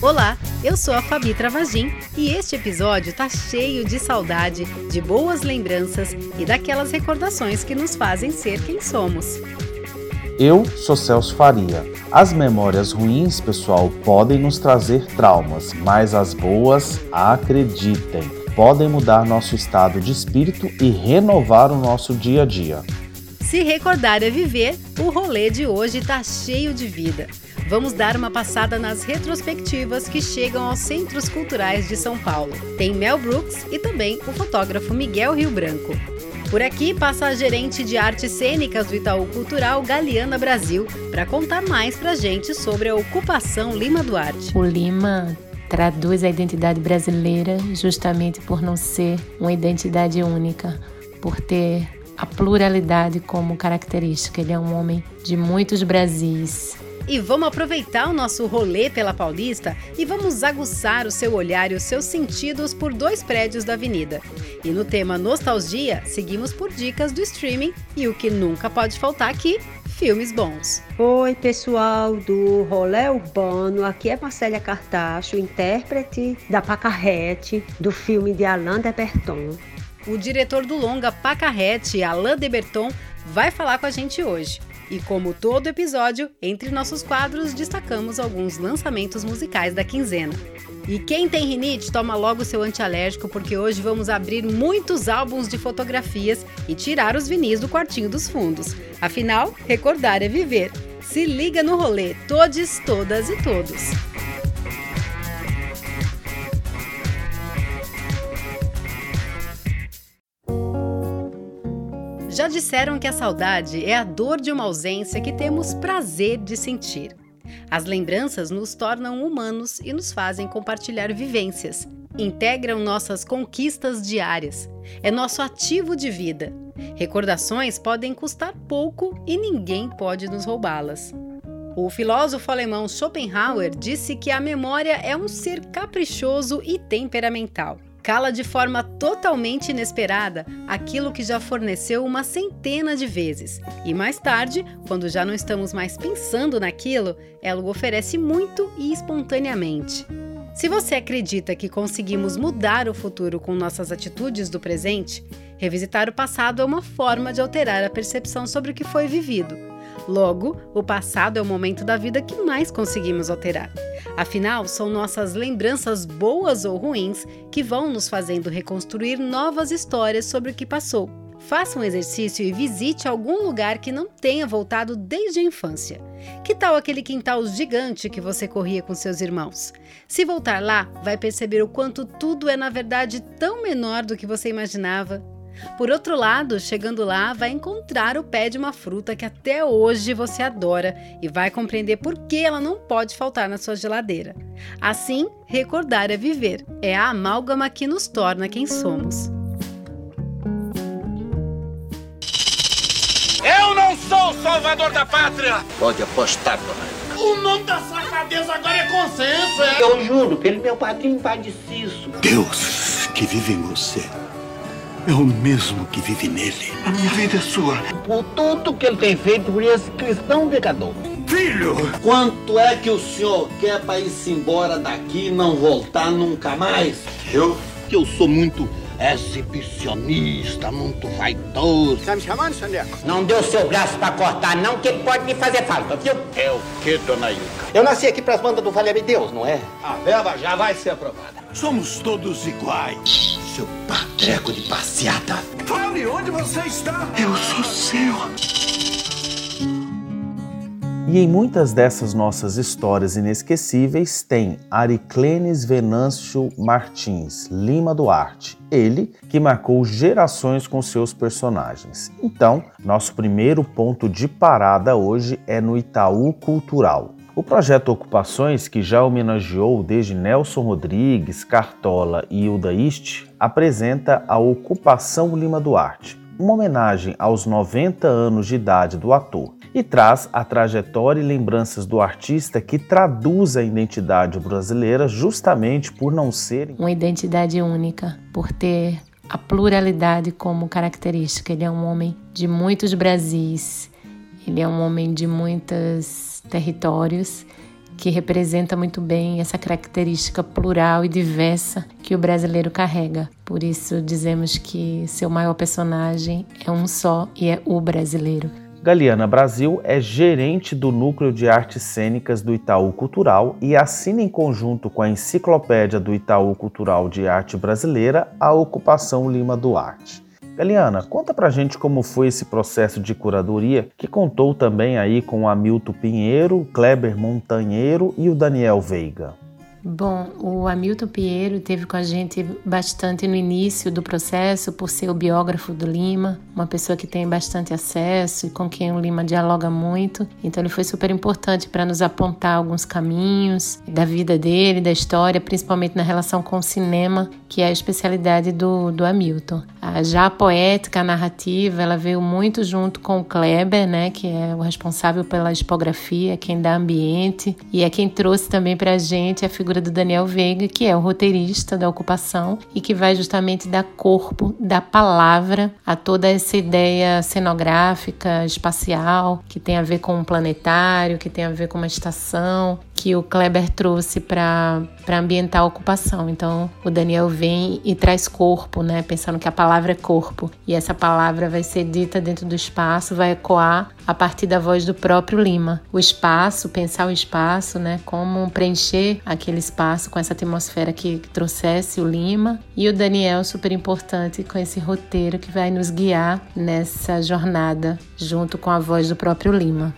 Olá, eu sou a Fabi Travagin e este episódio tá cheio de saudade, de boas lembranças e daquelas recordações que nos fazem ser quem somos. Eu sou Celso Faria. As memórias ruins, pessoal, podem nos trazer traumas, mas as boas, acreditem, podem mudar nosso estado de espírito e renovar o nosso dia a dia. Se recordar é viver, o rolê de hoje tá cheio de vida. Vamos dar uma passada nas retrospectivas que chegam aos centros culturais de São Paulo. Tem Mel Brooks e também o fotógrafo Miguel Rio Branco. Por aqui passa a gerente de artes cênicas do Itaú Cultural, Galeana Brasil, para contar mais pra gente sobre a ocupação Lima Duarte. O Lima traduz a identidade brasileira justamente por não ser uma identidade única, por ter a pluralidade como característica. Ele é um homem de muitos Brasis. E vamos aproveitar o nosso rolê pela Paulista e vamos aguçar o seu olhar e os seus sentidos por dois prédios da avenida. E no tema nostalgia, seguimos por dicas do streaming e o que nunca pode faltar aqui, filmes bons. Oi, pessoal do Rolê Urbano. Aqui é Marcélia Cartacho, intérprete da Pacarrete do filme de Alain de Berton. O diretor do longa Pacarrete, Alain de Berton, vai falar com a gente hoje. E como todo episódio, entre nossos quadros destacamos alguns lançamentos musicais da quinzena. E quem tem rinite, toma logo seu antialérgico, porque hoje vamos abrir muitos álbuns de fotografias e tirar os vinis do quartinho dos fundos. Afinal, recordar é viver. Se liga no rolê, todes, todas e todos. Já disseram que a saudade é a dor de uma ausência que temos prazer de sentir. As lembranças nos tornam humanos e nos fazem compartilhar vivências. Integram nossas conquistas diárias. É nosso ativo de vida. Recordações podem custar pouco e ninguém pode nos roubá-las. O filósofo alemão Schopenhauer disse que a memória é um ser caprichoso e temperamental cala de forma totalmente inesperada aquilo que já forneceu uma centena de vezes. E mais tarde, quando já não estamos mais pensando naquilo, ela o oferece muito e espontaneamente. Se você acredita que conseguimos mudar o futuro com nossas atitudes do presente, revisitar o passado é uma forma de alterar a percepção sobre o que foi vivido Logo, o passado é o momento da vida que mais conseguimos alterar. Afinal, são nossas lembranças boas ou ruins que vão nos fazendo reconstruir novas histórias sobre o que passou. Faça um exercício e visite algum lugar que não tenha voltado desde a infância. Que tal aquele quintal gigante que você corria com seus irmãos? Se voltar lá, vai perceber o quanto tudo é na verdade tão menor do que você imaginava por outro lado, chegando lá, vai encontrar o pé de uma fruta que até hoje você adora e vai compreender por que ela não pode faltar na sua geladeira. Assim, recordar é viver. É a amálgama que nos torna quem somos. Eu não sou o salvador da pátria! Pode apostar, dona. O nome da safadeza agora é consenso, é? Eu juro, pelo meu padrinho Padiciço. Deus que vive em você é o mesmo que vive nele. A minha vida é sua. Por tudo que ele tem feito por esse cristão pecador. Filho! Quanto é que o senhor quer para ir-se embora daqui e não voltar nunca mais? Eu? Que eu sou muito exibicionista, muito vaidoso. Tá me chamando, Sandeco? Não deu seu braço para cortar, não, que pode me fazer falta, viu? É o que, dona Ilka? Eu nasci aqui pras bandas do Vale Deus, não é? A verba já vai ser aprovada. Somos todos iguais. Seu patreco de passeata. Fale onde você está. Eu sou seu. E em muitas dessas nossas histórias inesquecíveis tem Ariclenes Venâncio Martins Lima Duarte, ele que marcou gerações com seus personagens. Então, nosso primeiro ponto de parada hoje é no Itaú Cultural. O projeto Ocupações, que já homenageou desde Nelson Rodrigues, Cartola e Hilda Ist, apresenta a Ocupação Lima Duarte, uma homenagem aos 90 anos de idade do ator. e traz a trajetória e lembranças do artista que traduz a identidade brasileira justamente por não ser uma identidade única, por ter a pluralidade como característica. Ele é um homem de muitos Brasis, ele é um homem de muitos territórios que representa muito bem essa característica plural e diversa que o brasileiro carrega. Por isso dizemos que seu maior personagem é um só e é o brasileiro. Galiana Brasil é gerente do Núcleo de Artes Cênicas do Itaú Cultural e assina em conjunto com a Enciclopédia do Itaú Cultural de Arte Brasileira a Ocupação Lima Duarte. Galiana, conta pra gente como foi esse processo de curadoria, que contou também aí com o Hamilton Pinheiro, Kleber Montanheiro e o Daniel Veiga. Bom, o Hamilton Pinheiro teve com a gente bastante no início do processo, por ser o biógrafo do Lima, uma pessoa que tem bastante acesso e com quem o Lima dialoga muito. Então, ele foi super importante para nos apontar alguns caminhos da vida dele, da história, principalmente na relação com o cinema, que é a especialidade do, do Hamilton. A, já a poética, a narrativa, ela veio muito junto com o Kleber, né, que é o responsável pela expografia, quem dá ambiente, e é quem trouxe também para a gente a figura figura do Daniel Veiga, que é o roteirista da ocupação e que vai justamente dar corpo, dar palavra a toda essa ideia cenográfica, espacial, que tem a ver com um planetário, que tem a ver com uma estação, que o Kleber trouxe para ambientar a ocupação. Então, o Daniel vem e traz corpo, né? Pensando que a palavra é corpo. E essa palavra vai ser dita dentro do espaço, vai ecoar a partir da voz do próprio Lima. O espaço, pensar o espaço, né? Como preencher aquele espaço com essa atmosfera que, que trouxesse o Lima. E o Daniel, super importante, com esse roteiro que vai nos guiar nessa jornada, junto com a voz do próprio Lima.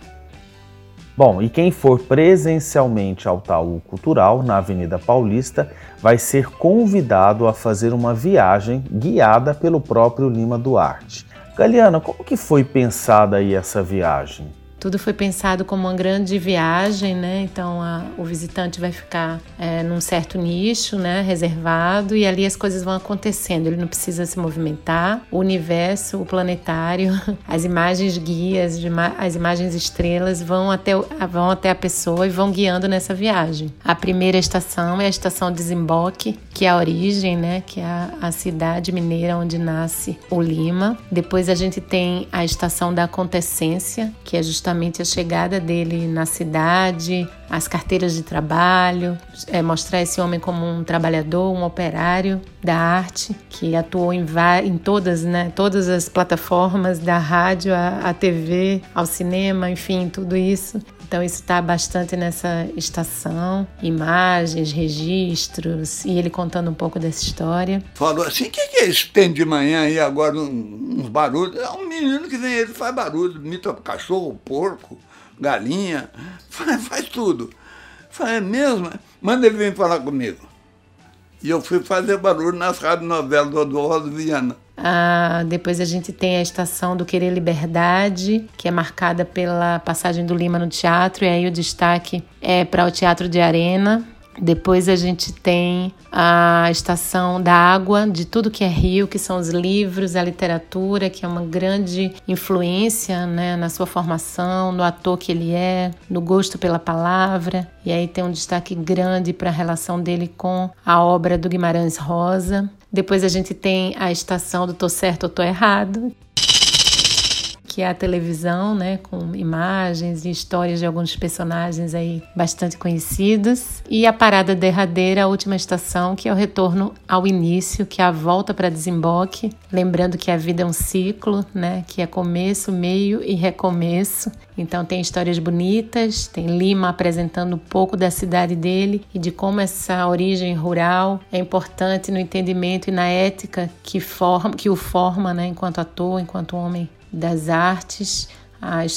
Bom, e quem for presencialmente ao Taú Cultural, na Avenida Paulista, vai ser convidado a fazer uma viagem guiada pelo próprio Lima Duarte. Galiana, como que foi pensada aí essa viagem? Tudo foi pensado como uma grande viagem, né? Então a, o visitante vai ficar é, num certo nicho, né? Reservado e ali as coisas vão acontecendo. Ele não precisa se movimentar. O universo, o planetário, as imagens guias, as imagens estrelas vão até, vão até a pessoa e vão guiando nessa viagem. A primeira estação é a estação Desemboque, que é a origem, né? Que é a, a cidade mineira onde nasce o Lima. Depois a gente tem a estação da Acontecência, que é justamente justamente a chegada dele na cidade, as carteiras de trabalho, é, mostrar esse homem como um trabalhador, um operário da arte, que atuou em, em todas, né, todas as plataformas, da rádio à, à TV, ao cinema, enfim, tudo isso. Então isso está bastante nessa estação, imagens, registros, e ele contando um pouco dessa história. Falou assim, o que, que é isso tem de manhã aí agora, uns barulhos? É um menino que vem, ele faz barulho, imita cachorro, porco, galinha, faz, faz tudo. Falei, é mesmo? Manda ele vir falar comigo. E eu fui fazer barulho nas rádios novelas do Rosa Viana. Ah, depois a gente tem a estação do Querer Liberdade, que é marcada pela passagem do Lima no teatro, e aí o destaque é para o Teatro de Arena, depois a gente tem a estação da água, de tudo que é rio, que são os livros, a literatura, que é uma grande influência né, na sua formação, no ator que ele é, no gosto pela palavra. E aí tem um destaque grande para a relação dele com a obra do Guimarães Rosa. Depois a gente tem a estação do Tô Certo ou Tô Errado, que é a televisão, né, com imagens e histórias de alguns personagens aí bastante conhecidos, e a parada derradeira, a última estação, que é o retorno ao início, que é a volta para desemboque, lembrando que a vida é um ciclo, né, que é começo, meio e recomeço. Então tem histórias bonitas, tem Lima apresentando um pouco da cidade dele e de como essa origem rural é importante no entendimento e na ética que forma, que o forma, né, enquanto ator, enquanto homem das artes,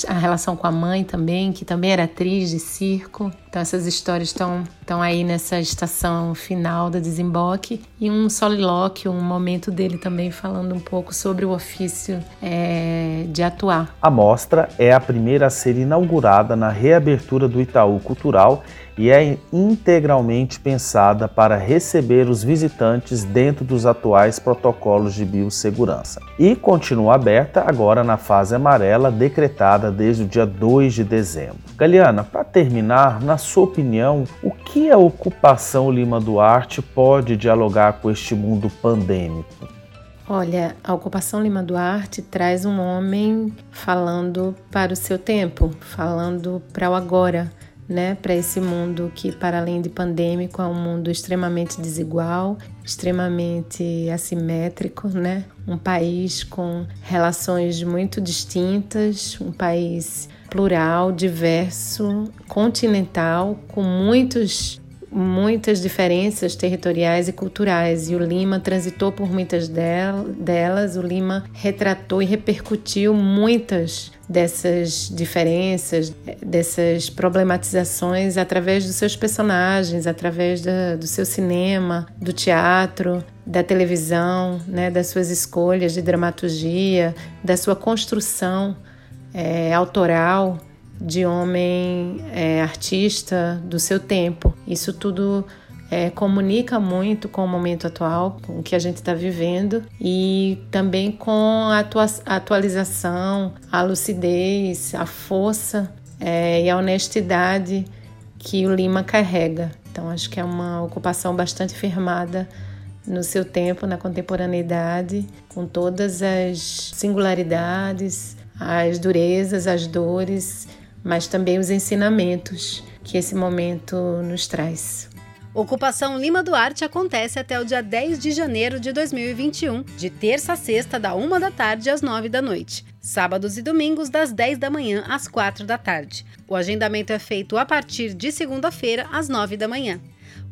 a, relação com a mãe também, que também era atriz de circo. Então essas histórias estão estão aí nessa estação final da desemboque e um solilóquio, um momento dele também falando um pouco sobre o ofício é, de atuar. A mostra é a primeira a ser inaugurada na reabertura do Itaú Cultural e é integralmente pensada para receber os visitantes dentro dos atuais protocolos de biossegurança. E continua aberta agora na fase amarela, decretada desde o dia 2 de dezembro. Galiana, para terminar, na sua opinião, o que a ocupação Lima Duarte pode dialogar com este mundo pandêmico? Olha, a ocupação Lima Duarte traz um homem falando para o seu tempo, falando para o agora né, para esse mundo que, para além de pandêmico, é um mundo extremamente desigual, extremamente assimétrico, né? Um país com relações muito distintas, um país plural, diverso, continental, com muitos muitas diferenças territoriais e culturais, e o Lima transitou por muitas delas. O Lima retratou e repercutiu muitas dessas diferenças, dessas problematizações através dos seus personagens, através da, do seu cinema, do teatro, da televisão, né, das suas escolhas de dramaturgia, da sua construção é, autoral de homem é, artista do seu tempo. Isso tudo é, comunica muito com o momento atual, com o que a gente está vivendo e também com a atua atualização, a lucidez, a força é, e a honestidade que o Lima carrega. Então, acho que é uma ocupação bastante firmada no seu tempo, na contemporaneidade, com todas as singularidades, as durezas, as dores mas também os ensinamentos que esse momento nos traz. Ocupação Lima Duarte acontece até o dia 10 de janeiro de 2021, de terça a sexta, da 1 da tarde às 9 da noite. Sábados e domingos, das 10 da manhã às 4 da tarde. O agendamento é feito a partir de segunda-feira, às 9 da manhã.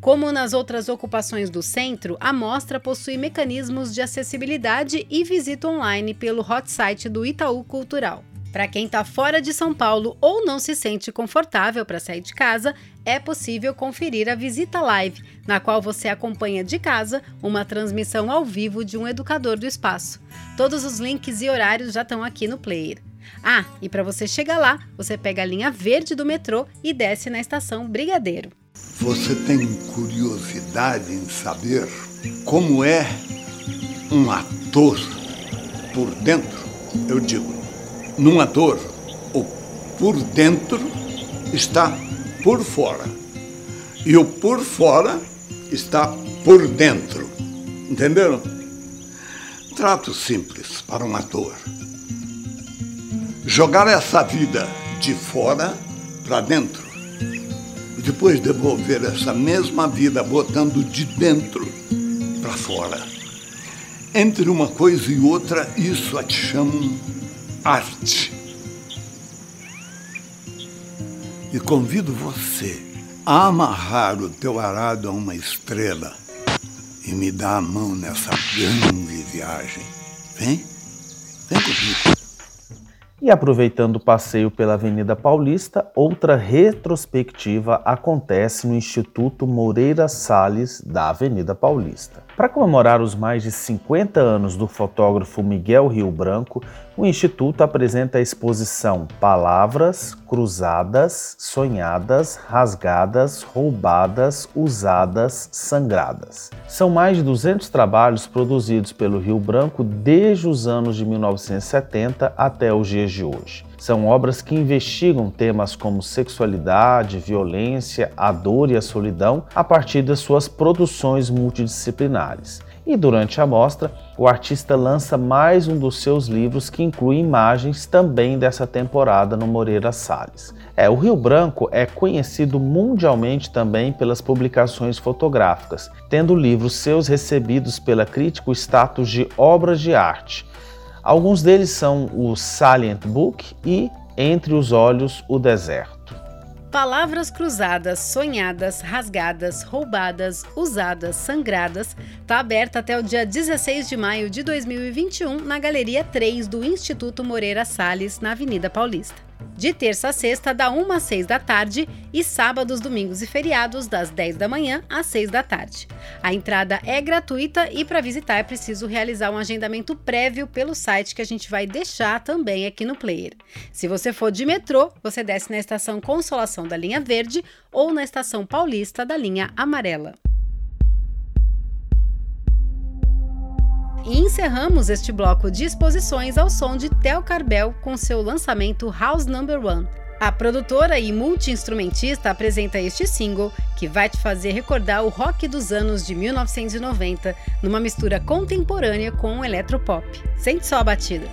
Como nas outras ocupações do centro, a mostra possui mecanismos de acessibilidade e visita online pelo hot site do Itaú Cultural. Para quem está fora de São Paulo ou não se sente confortável para sair de casa, é possível conferir a Visita Live, na qual você acompanha de casa uma transmissão ao vivo de um educador do espaço. Todos os links e horários já estão aqui no player. Ah, e para você chegar lá, você pega a linha verde do metrô e desce na estação Brigadeiro. Você tem curiosidade em saber como é um ator por dentro? Eu digo, num ator, o por dentro está por fora. E o por fora está por dentro. Entenderam? Trato simples para um ator. Jogar essa vida de fora para dentro. Depois devolver essa mesma vida botando de dentro para fora. Entre uma coisa e outra, isso a te chamam arte. E convido você a amarrar o teu arado a uma estrela e me dar a mão nessa grande viagem. Vem, vem comigo. E aproveitando o passeio pela Avenida Paulista, outra retrospectiva acontece no Instituto Moreira Salles da Avenida Paulista. Para comemorar os mais de 50 anos do fotógrafo Miguel Rio Branco, o Instituto apresenta a exposição Palavras Cruzadas, Sonhadas, Rasgadas, Roubadas, Usadas, Sangradas. São mais de 200 trabalhos produzidos pelo Rio Branco desde os anos de 1970 até os dias de hoje. São obras que investigam temas como sexualidade, violência, a dor e a solidão a partir das suas produções multidisciplinares. E durante a mostra, o artista lança mais um dos seus livros que inclui imagens também dessa temporada no Moreira Salles. É, o Rio Branco é conhecido mundialmente também pelas publicações fotográficas, tendo livros seus recebidos pela crítica o status de obras de arte, Alguns deles são o Salient Book e Entre os Olhos, o Deserto. Palavras cruzadas, sonhadas, rasgadas, roubadas, usadas, sangradas, está aberta até o dia 16 de maio de 2021 na Galeria 3 do Instituto Moreira Salles, na Avenida Paulista. De terça a sexta, da 1 às 6 da tarde, e sábados, domingos e feriados, das 10 da manhã às 6 da tarde. A entrada é gratuita e para visitar é preciso realizar um agendamento prévio pelo site que a gente vai deixar também aqui no player. Se você for de metrô, você desce na estação Consolação da linha verde ou na estação Paulista da linha amarela. E encerramos este bloco de exposições ao som de Tel Carbel com seu lançamento House Number One. A produtora e multi-instrumentista apresenta este single que vai te fazer recordar o rock dos anos de 1990 numa mistura contemporânea com o eletropop. Sente só a batida.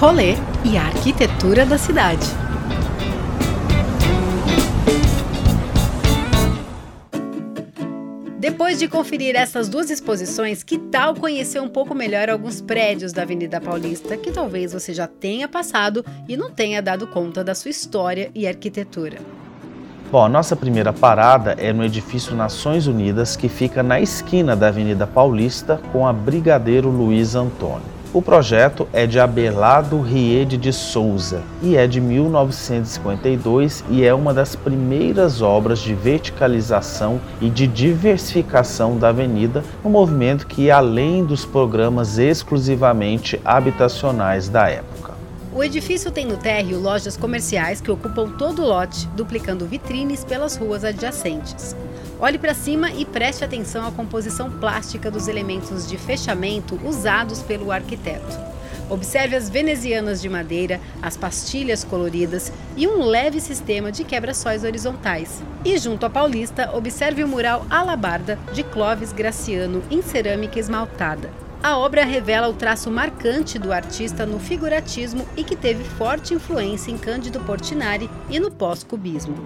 Rolê e a arquitetura da cidade. Depois de conferir essas duas exposições, que tal conhecer um pouco melhor alguns prédios da Avenida Paulista que talvez você já tenha passado e não tenha dado conta da sua história e arquitetura? Bom, a nossa primeira parada é no edifício Nações Unidas, que fica na esquina da Avenida Paulista com a Brigadeiro Luiz Antônio. O projeto é de Abelardo Riede de Souza e é de 1952 e é uma das primeiras obras de verticalização e de diversificação da avenida, um movimento que além dos programas exclusivamente habitacionais da época. O edifício tem no térreo lojas comerciais que ocupam todo o lote, duplicando vitrines pelas ruas adjacentes. Olhe para cima e preste atenção à composição plástica dos elementos de fechamento usados pelo arquiteto. Observe as venezianas de madeira, as pastilhas coloridas e um leve sistema de quebra-sóis horizontais. E junto à Paulista, observe o mural Alabarda de Clóvis Graciano em cerâmica esmaltada. A obra revela o traço marcante do artista no figuratismo e que teve forte influência em Cândido Portinari e no pós-cubismo.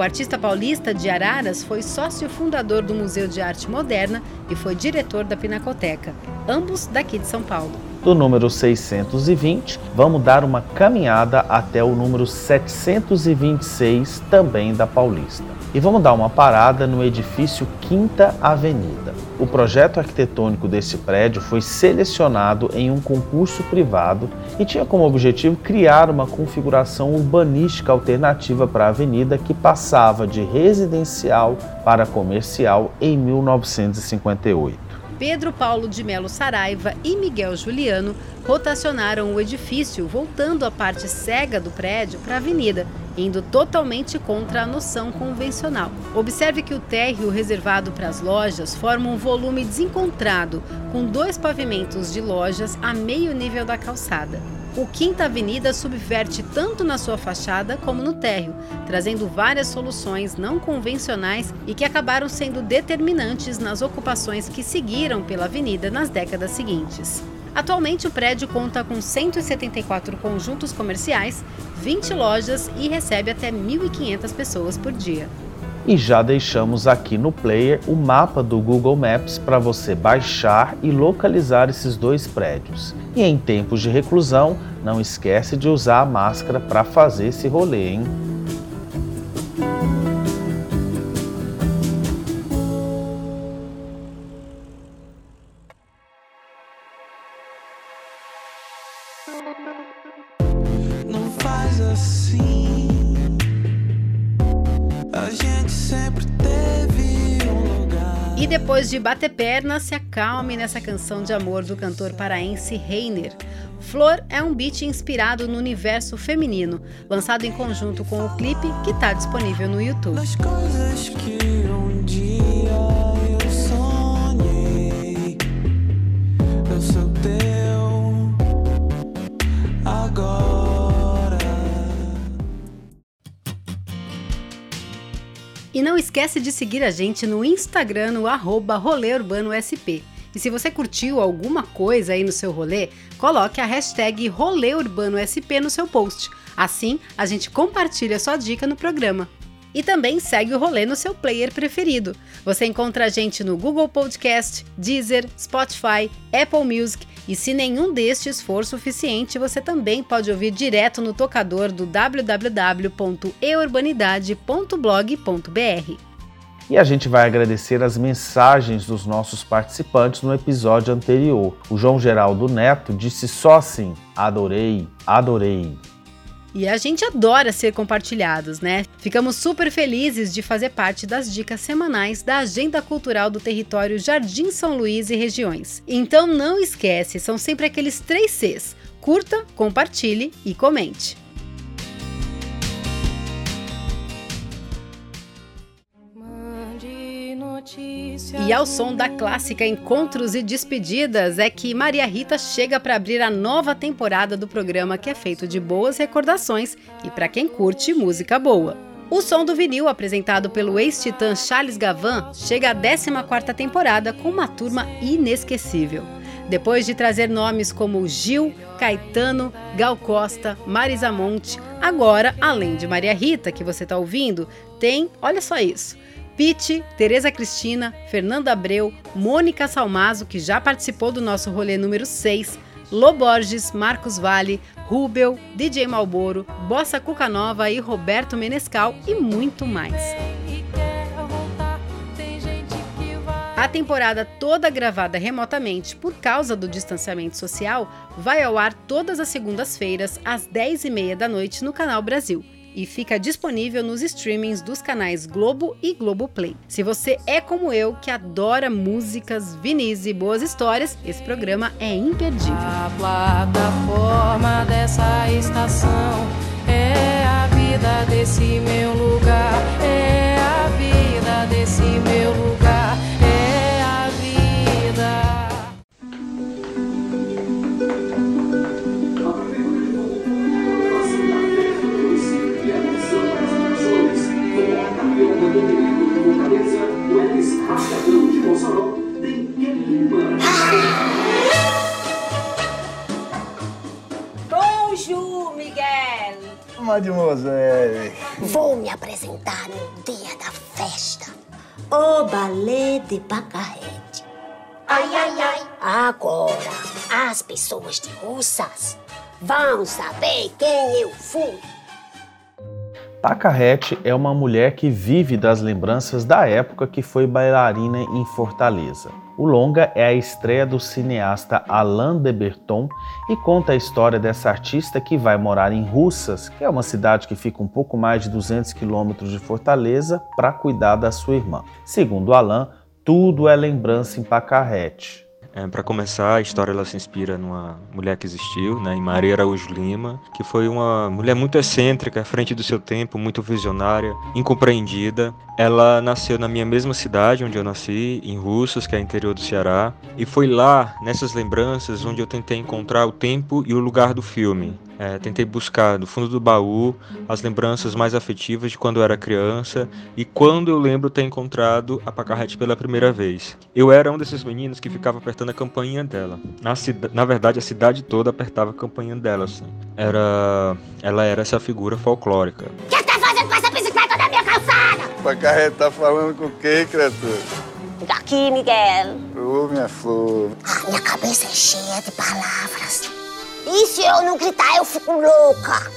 O artista paulista de Araras foi sócio fundador do Museu de Arte Moderna e foi diretor da Pinacoteca, ambos daqui de São Paulo. Do número 620, vamos dar uma caminhada até o número 726, também da Paulista. E vamos dar uma parada no edifício Quinta Avenida. O projeto arquitetônico desse prédio foi selecionado em um concurso privado e tinha como objetivo criar uma configuração urbanística alternativa para a avenida que passava de residencial para comercial em 1958. Pedro Paulo de Melo Saraiva e Miguel Juliano rotacionaram o edifício, voltando a parte cega do prédio para a avenida, indo totalmente contra a noção convencional. Observe que o térreo reservado para as lojas forma um volume desencontrado, com dois pavimentos de lojas a meio nível da calçada. O Quinta Avenida subverte tanto na sua fachada como no térreo, trazendo várias soluções não convencionais e que acabaram sendo determinantes nas ocupações que seguiram pela avenida nas décadas seguintes. Atualmente, o prédio conta com 174 conjuntos comerciais, 20 lojas e recebe até 1.500 pessoas por dia. E já deixamos aqui no player o mapa do Google Maps para você baixar e localizar esses dois prédios. E em tempos de reclusão, não esquece de usar a máscara para fazer esse rolê, hein? Depois de bater perna, se acalme nessa canção de amor do cantor paraense Reiner. Flor é um beat inspirado no universo feminino, lançado em conjunto com o clipe que está disponível no YouTube. Não esquece de seguir a gente no Instagram, no arroba Rolê Urbano SP. E se você curtiu alguma coisa aí no seu rolê, coloque a hashtag Rolê Urbano SP no seu post. Assim, a gente compartilha sua dica no programa. E também segue o rolê no seu player preferido. Você encontra a gente no Google Podcast, Deezer, Spotify, Apple Music e se nenhum destes for suficiente, você também pode ouvir direto no tocador do www.eurbanidade.blog.br. E a gente vai agradecer as mensagens dos nossos participantes no episódio anterior. O João Geraldo Neto disse só assim: adorei, adorei. E a gente adora ser compartilhados, né? Ficamos super felizes de fazer parte das dicas semanais da Agenda Cultural do Território Jardim São Luís e regiões. Então não esquece, são sempre aqueles três Cs: curta, compartilhe e comente. E ao som da clássica Encontros e Despedidas é que Maria Rita chega para abrir a nova temporada do programa que é feito de boas recordações e para quem curte música boa. O som do vinil, apresentado pelo ex-titã Charles Gavan, chega à 14ª temporada com uma turma inesquecível. Depois de trazer nomes como Gil, Caetano, Gal Costa, Marisa Monte, agora, além de Maria Rita, que você está ouvindo, tem, olha só isso, Pete, Tereza Cristina, Fernanda Abreu, Mônica Salmazo, que já participou do nosso rolê número 6, Loborges, Marcos Vale, Rubel, DJ Malboro, Bossa Cuca Nova e Roberto Menescal e muito mais. A temporada toda gravada remotamente por causa do distanciamento social vai ao ar todas as segundas-feiras às 10h30 da noite no Canal Brasil e fica disponível nos streamings dos canais Globo e Globoplay. Se você é como eu, que adora músicas, vinis e boas histórias, esse programa é imperdível. A plataforma dessa estação é a vida desse meu lugar, é Mademoiselle. Vou me apresentar no dia da festa. O balé de Pacarrete. Ai, ai, ai. Agora, as pessoas de Russas vão saber quem eu fui. Pacarrete é uma mulher que vive das lembranças da época que foi bailarina em Fortaleza. O longa é a estreia do cineasta Alain de Berton e conta a história dessa artista que vai morar em Russas, que é uma cidade que fica um pouco mais de 200 quilômetros de Fortaleza, para cuidar da sua irmã. Segundo Alain, tudo é lembrança em Pacarrete. É, para começar, a história ela se inspira numa mulher que existiu, né, em Maria Araújo Lima, que foi uma mulher muito excêntrica, à frente do seu tempo, muito visionária, incompreendida. Ela nasceu na minha mesma cidade, onde eu nasci, em Russos, que é interior do Ceará, e foi lá, nessas lembranças, onde eu tentei encontrar o tempo e o lugar do filme. É, tentei buscar no fundo do baú as lembranças mais afetivas de quando eu era criança e quando eu lembro ter encontrado a Pacarrete pela primeira vez. Eu era um desses meninos que ficava apertando a campainha dela. Na, na verdade, a cidade toda apertava a campainha dela. Assim. Era, ela era essa figura folclórica. O que tá fazendo com essa bicicleta na minha calçada? Pacarrete tá falando com quem, criatura? Aqui, Miguel. Ô, minha flor. Ah, minha cabeça é cheia de palavras. E se eu não gritar, eu fico louca.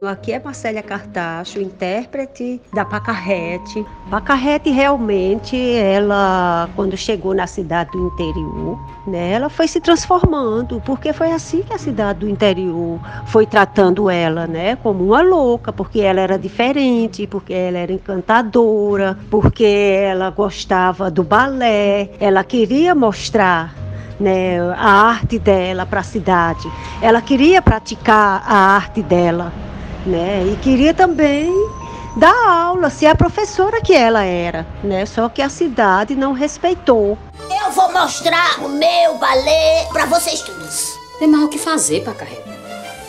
Aqui é Marcélia Cartacho, intérprete da Pacarrete. Pacarrete realmente, ela, quando chegou na cidade do interior, né, ela foi se transformando, porque foi assim que a cidade do interior foi tratando ela, né, como uma louca, porque ela era diferente, porque ela era encantadora, porque ela gostava do balé, ela queria mostrar né, a arte dela para a cidade. Ela queria praticar a arte dela, né? E queria também dar aula, ser a professora que ela era, né? Só que a cidade não respeitou. Eu vou mostrar o meu balé para vocês todos. Tem mais o que fazer, Pacarrete.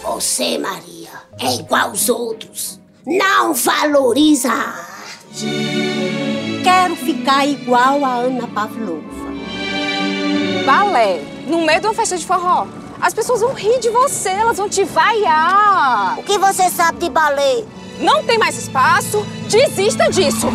Você, Maria, é igual aos outros. Não valoriza a arte. Quero ficar igual a Ana Pavlova. Balé, no meio de uma festa de forró. As pessoas vão rir de você, elas vão te vaiar. O que você sabe de balé? Não tem mais espaço. Desista disso.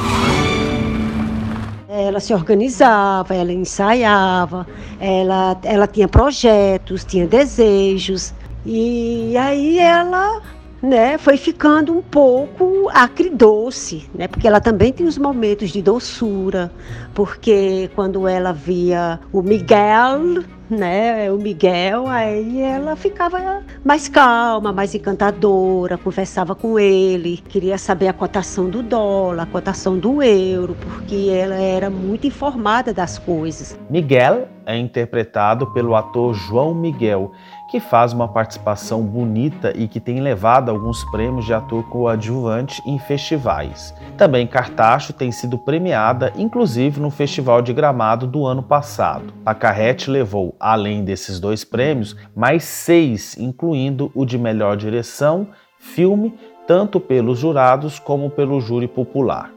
Ela se organizava, ela ensaiava, ela, ela tinha projetos, tinha desejos. E aí ela né, foi ficando um pouco acridoce, né, porque ela também tem os momentos de doçura, porque quando ela via o Miguel, né, o Miguel, aí ela ficava mais calma, mais encantadora, conversava com ele, queria saber a cotação do dólar, a cotação do euro, porque ela era muito informada das coisas. Miguel é interpretado pelo ator João Miguel, que faz uma participação bonita e que tem levado alguns prêmios de ator coadjuvante em festivais. Também Cartacho tem sido premiada, inclusive no Festival de Gramado do ano passado. A Carrete levou, além desses dois prêmios, mais seis, incluindo o de melhor direção, filme, tanto pelos jurados como pelo júri popular.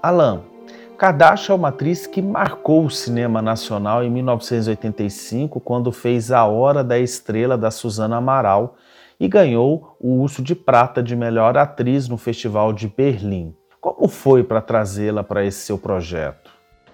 Alain, Kardashian é uma atriz que marcou o cinema nacional em 1985, quando fez A Hora da Estrela da Susana Amaral e ganhou o Urso de Prata de Melhor Atriz no Festival de Berlim. Como foi para trazê-la para esse seu projeto?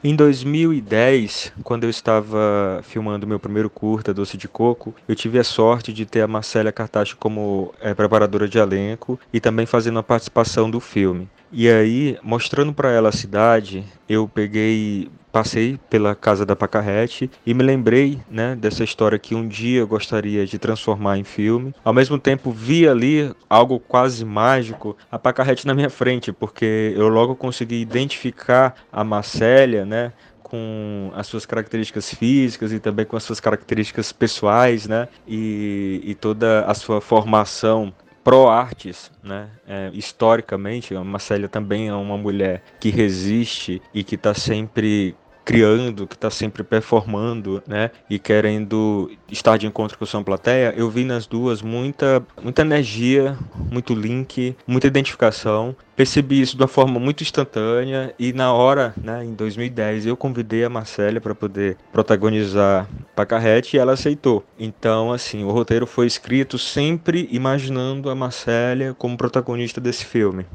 Em 2010, quando eu estava filmando meu primeiro curta, Doce de Coco, eu tive a sorte de ter a Marcélia Cartacho como é, preparadora de elenco e também fazendo a participação do filme. E aí, mostrando para ela a cidade, eu peguei, passei pela casa da Pacarrete e me lembrei, né, dessa história que um dia eu gostaria de transformar em filme. Ao mesmo tempo, vi ali algo quase mágico, a Pacarrete na minha frente, porque eu logo consegui identificar a Marcélia, né, com as suas características físicas e também com as suas características pessoais, né? E, e toda a sua formação pró-artes, né? É, historicamente, a Marcélia também é uma mulher que resiste e que está sempre criando, que está sempre performando, né, e querendo estar de encontro com sua plateia, eu vi nas duas muita, muita energia, muito link, muita identificação. Percebi isso de uma forma muito instantânea e na hora, né, em 2010, eu convidei a Marcélia para poder protagonizar Pacarrete e ela aceitou. Então, assim, o roteiro foi escrito sempre imaginando a Marcélia como protagonista desse filme.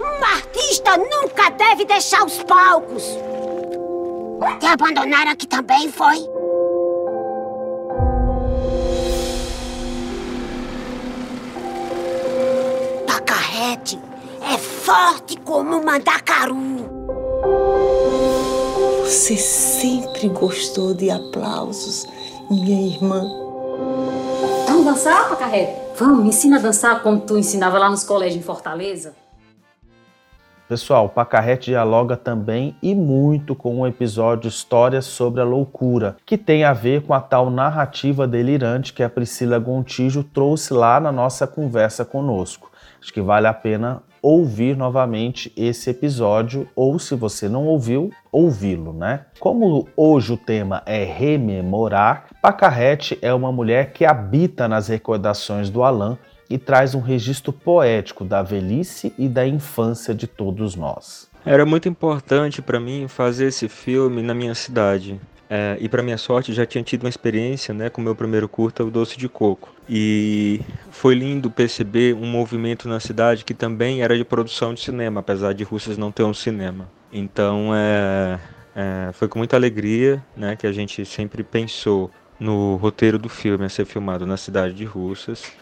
Um artista nunca deve deixar os palcos. Te abandonaram aqui também, foi? Pacarrete é forte como um mandacaru. Você sempre gostou de aplausos, minha irmã. Vamos dançar, Pacarrete? Vamos, me ensina a dançar como tu ensinava lá nos colégios em Fortaleza. Pessoal, Pacarrete dialoga também e muito com o episódio Histórias sobre a Loucura, que tem a ver com a tal narrativa delirante que a Priscila Gontijo trouxe lá na nossa conversa conosco. Acho que vale a pena ouvir novamente esse episódio, ou se você não ouviu, ouvi-lo, né? Como hoje o tema é rememorar, Pacarrete é uma mulher que habita nas recordações do Alain e traz um registro poético da velhice e da infância de todos nós. Era muito importante para mim fazer esse filme na minha cidade. É, e para minha sorte já tinha tido uma experiência né, com o meu primeiro curta, o Doce de Coco. E foi lindo perceber um movimento na cidade que também era de produção de cinema, apesar de Russas não ter um cinema. Então é, é, foi com muita alegria né, que a gente sempre pensou no roteiro do filme a ser filmado na cidade de Russas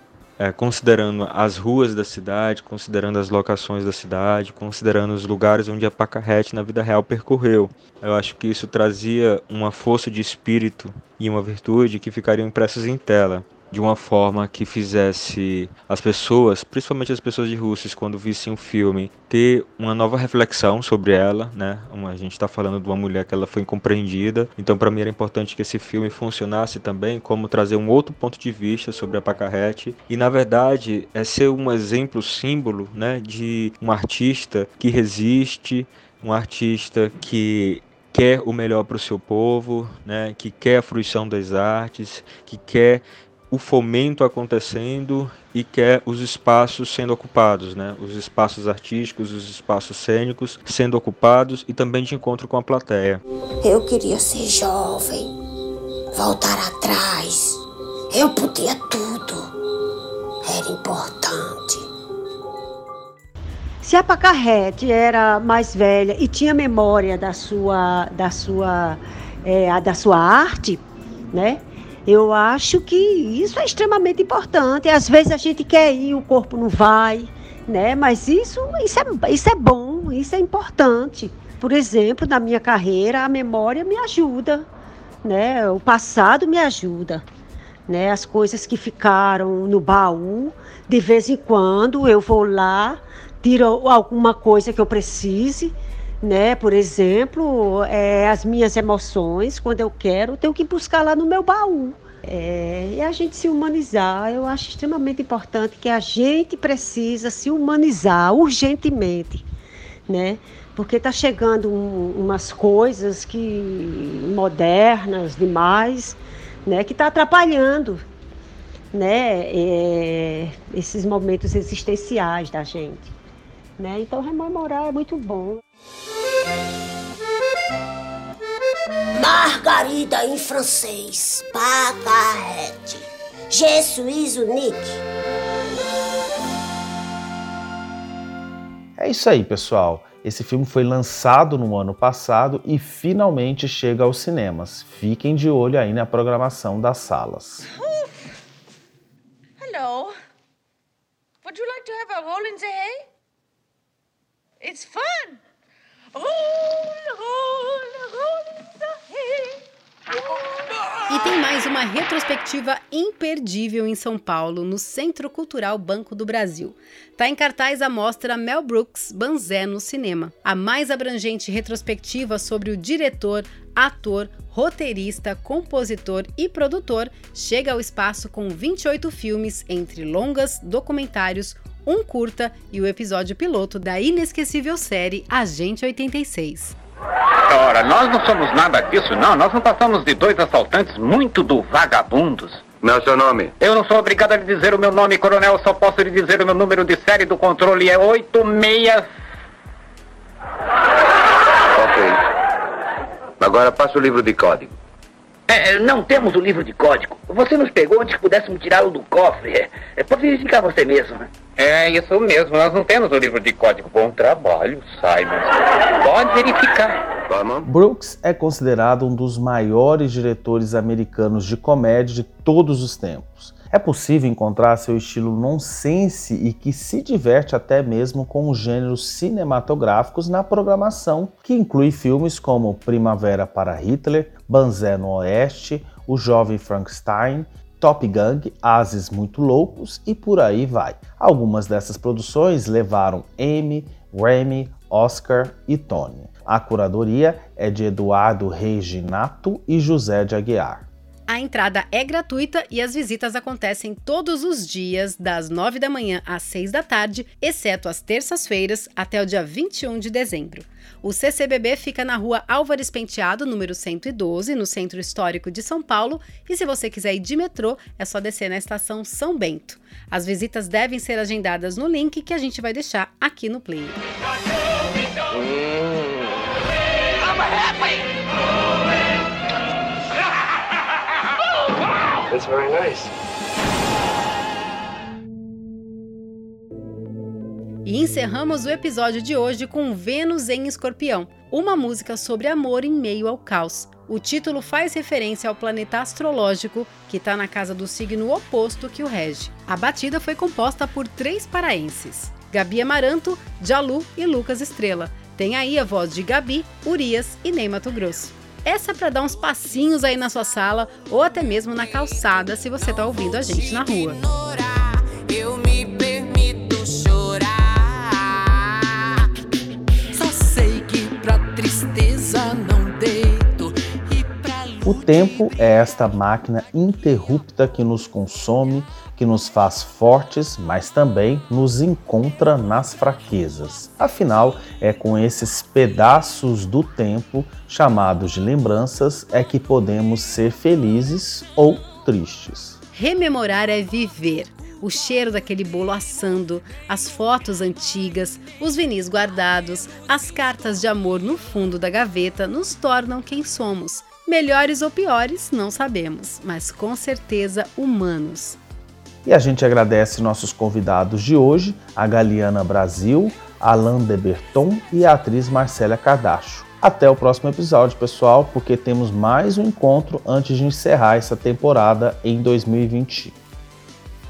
é, considerando as ruas da cidade, considerando as locações da cidade, considerando os lugares onde a Pacarrete na vida real percorreu. Eu acho que isso trazia uma força de espírito e uma virtude que ficariam impressas em tela de uma forma que fizesse as pessoas, principalmente as pessoas de Rússia, quando vissem o filme, ter uma nova reflexão sobre ela, né? a gente está falando de uma mulher que ela foi incompreendida, então para mim era importante que esse filme funcionasse também como trazer um outro ponto de vista sobre a Pacarrete e na verdade é ser um exemplo, símbolo, né, de um artista que resiste, um artista que quer o melhor para o seu povo, né, que quer a fruição das artes, que quer o fomento acontecendo e quer os espaços sendo ocupados, né? Os espaços artísticos, os espaços cênicos sendo ocupados e também de encontro com a plateia. Eu queria ser jovem, voltar atrás. Eu podia tudo. Era importante. Se a Pacarrete era mais velha e tinha memória da sua, da sua, é, da sua arte, né? Eu acho que isso é extremamente importante. Às vezes a gente quer ir, o corpo não vai, né? Mas isso, isso, é, isso é bom, isso é importante. Por exemplo, na minha carreira, a memória me ajuda, né? O passado me ajuda, né? As coisas que ficaram no baú, de vez em quando eu vou lá, tiro alguma coisa que eu precise, né? Por exemplo, é, as minhas emoções, quando eu quero, tenho que buscar lá no meu baú. É, e a gente se humanizar, eu acho extremamente importante que a gente precisa se humanizar urgentemente, né? Porque está chegando um, umas coisas que modernas demais, né? Que está atrapalhando, né? É, esses momentos existenciais da gente, né? Então rememorar é muito bom. Margarida em francês. Pacarrete. Je suis unique. É isso aí, pessoal. Esse filme foi lançado no ano passado e finalmente chega aos cinemas. Fiquem de olho aí na programação das salas. Hello. Would you like to have a roll in the hay? It's fun. Roll, roll, roll the. E tem mais uma retrospectiva imperdível em São Paulo, no Centro Cultural Banco do Brasil. Está em cartaz a mostra Mel Brooks Banzé no cinema, a mais abrangente retrospectiva sobre o diretor, ator, roteirista, compositor e produtor, chega ao espaço com 28 filmes entre longas, documentários, um curta e o episódio piloto da inesquecível série Agente 86. Ora, nós não somos nada disso, não. Nós não passamos de dois assaltantes muito do vagabundos. Não é seu nome? Eu não sou obrigado a lhe dizer o meu nome, coronel. Só posso lhe dizer o meu número de série do controle. É 86. Ok. Agora passa o livro de código. É, não temos o livro de código. Você nos pegou antes que pudéssemos tirá-lo do cofre. É, é, pode verificar você mesmo. Né? É isso mesmo, nós não temos o livro de código. Bom trabalho, Simon. Pode verificar. Brooks é considerado um dos maiores diretores americanos de comédia de todos os tempos. É possível encontrar seu estilo nonsense e que se diverte até mesmo com os gêneros cinematográficos na programação, que inclui filmes como Primavera para Hitler, Banzé no Oeste, O Jovem Frankenstein, Top Gang, Ases Muito Loucos e por aí vai. Algumas dessas produções levaram Emmy, Grammy, Oscar e Tony. A curadoria é de Eduardo Reginato e José de Aguiar. A entrada é gratuita e as visitas acontecem todos os dias, das 9 da manhã às 6 da tarde, exceto às terças-feiras, até o dia 21 de dezembro. O CCBB fica na rua Álvares Penteado, número 112, no Centro Histórico de São Paulo, e se você quiser ir de metrô, é só descer na estação São Bento. As visitas devem ser agendadas no link que a gente vai deixar aqui no player. That's very nice. E encerramos o episódio de hoje com Vênus em Escorpião, uma música sobre amor em meio ao caos. O título faz referência ao planeta astrológico que está na casa do signo oposto que o rege. A batida foi composta por três paraenses: Gabi Amaranto, Jalu e Lucas Estrela. Tem aí a voz de Gabi, Urias e Ney Mato Grosso. Essa é para dar uns passinhos aí na sua sala ou até mesmo na calçada se você está ouvindo a gente na rua. Eu me permito chorar. Só sei que pra tristeza não deito. E pra O tempo é esta máquina interrupta que nos consome, que nos faz fortes, mas também nos encontra nas fraquezas. Afinal, é com esses pedaços do tempo, chamados de lembranças, é que podemos ser felizes ou tristes. Rememorar é viver. O cheiro daquele bolo assando, as fotos antigas, os vinis guardados, as cartas de amor no fundo da gaveta nos tornam quem somos. Melhores ou piores, não sabemos, mas com certeza humanos. E a gente agradece nossos convidados de hoje, a Galiana Brasil, Alain de Berton e a atriz Marcela Cardacho. Até o próximo episódio, pessoal, porque temos mais um encontro antes de encerrar essa temporada em 2020.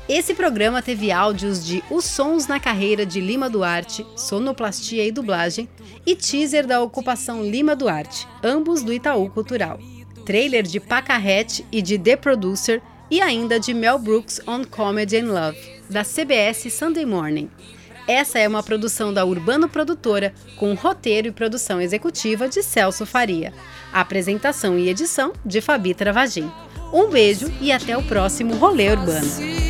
Esse programa teve áudios de Os Sons na Carreira de Lima Duarte, Sonoplastia e Dublagem, e teaser da Ocupação Lima Duarte, ambos do Itaú Cultural. Trailer de Pacarrete e de The Producer, e ainda de Mel Brooks on Comedy and Love, da CBS Sunday Morning. Essa é uma produção da Urbano Produtora, com roteiro e produção executiva de Celso Faria. apresentação e edição de Fabi Travagin. Um beijo e até o próximo Rolê Urbano.